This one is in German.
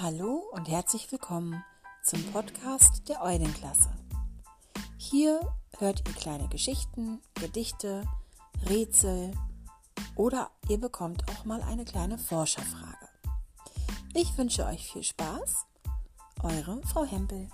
Hallo und herzlich willkommen zum Podcast der Eulenklasse. Hier hört ihr kleine Geschichten, Gedichte, Rätsel oder ihr bekommt auch mal eine kleine Forscherfrage. Ich wünsche euch viel Spaß. Eure Frau Hempel.